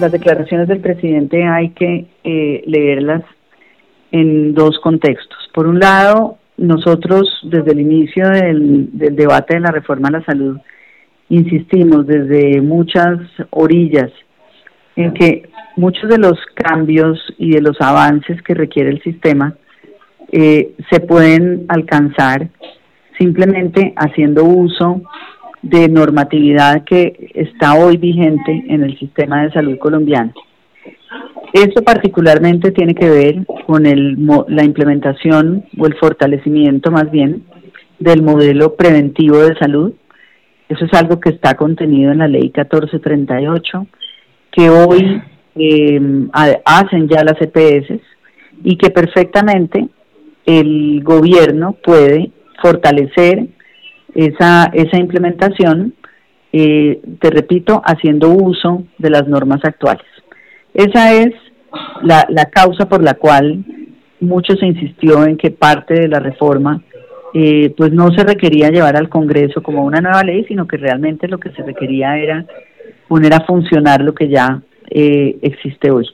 las declaraciones del presidente hay que eh, leerlas en dos contextos. Por un lado, nosotros desde el inicio del, debate de la reforma a la salud insistimos desde muchas orillas en que muchos de los cambios y de los avances que requiere el sistema eh, se pueden alcanzar simplemente haciendo uso de normatividad que está hoy vigente en el sistema de salud colombiano. Esto particularmente tiene que ver con el, la implementación o el fortalecimiento más bien del modelo preventivo de salud. Eso es algo que está contenido en la ley 1438, que hoy eh, hacen ya las EPS y que perfectamente el gobierno puede fortalecer esa, esa implementación, eh, te repito, haciendo uso de las normas actuales. Esa es la, la causa por la cual mucho se insistió en que parte de la reforma eh, pues no se requería llevar al Congreso como una nueva ley, sino que realmente lo que se requería era poner a funcionar lo que ya eh, existe hoy.